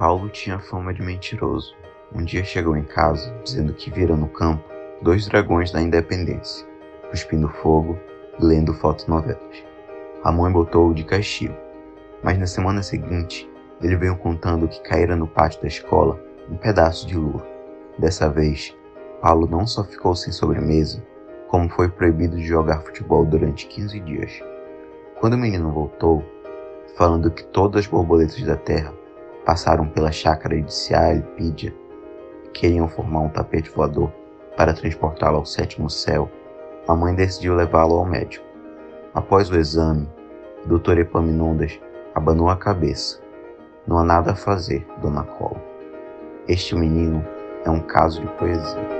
Paulo tinha fama de mentiroso. Um dia chegou em casa dizendo que vira no campo dois dragões da independência, cuspindo fogo e lendo fotonovelas. A mãe botou-o de castigo, mas na semana seguinte ele veio contando que caíra no pátio da escola um pedaço de lua. Dessa vez, Paulo não só ficou sem sobremesa, como foi proibido de jogar futebol durante 15 dias. Quando o menino voltou, falando que todas as borboletas da terra passaram pela chácara de Cialpídia e queriam formar um tapete voador para transportá-lo ao sétimo céu, a mãe decidiu levá-lo ao médico. Após o exame, o doutor Epaminondas abanou a cabeça. Não há nada a fazer, Dona Cola. Este menino é um caso de poesia.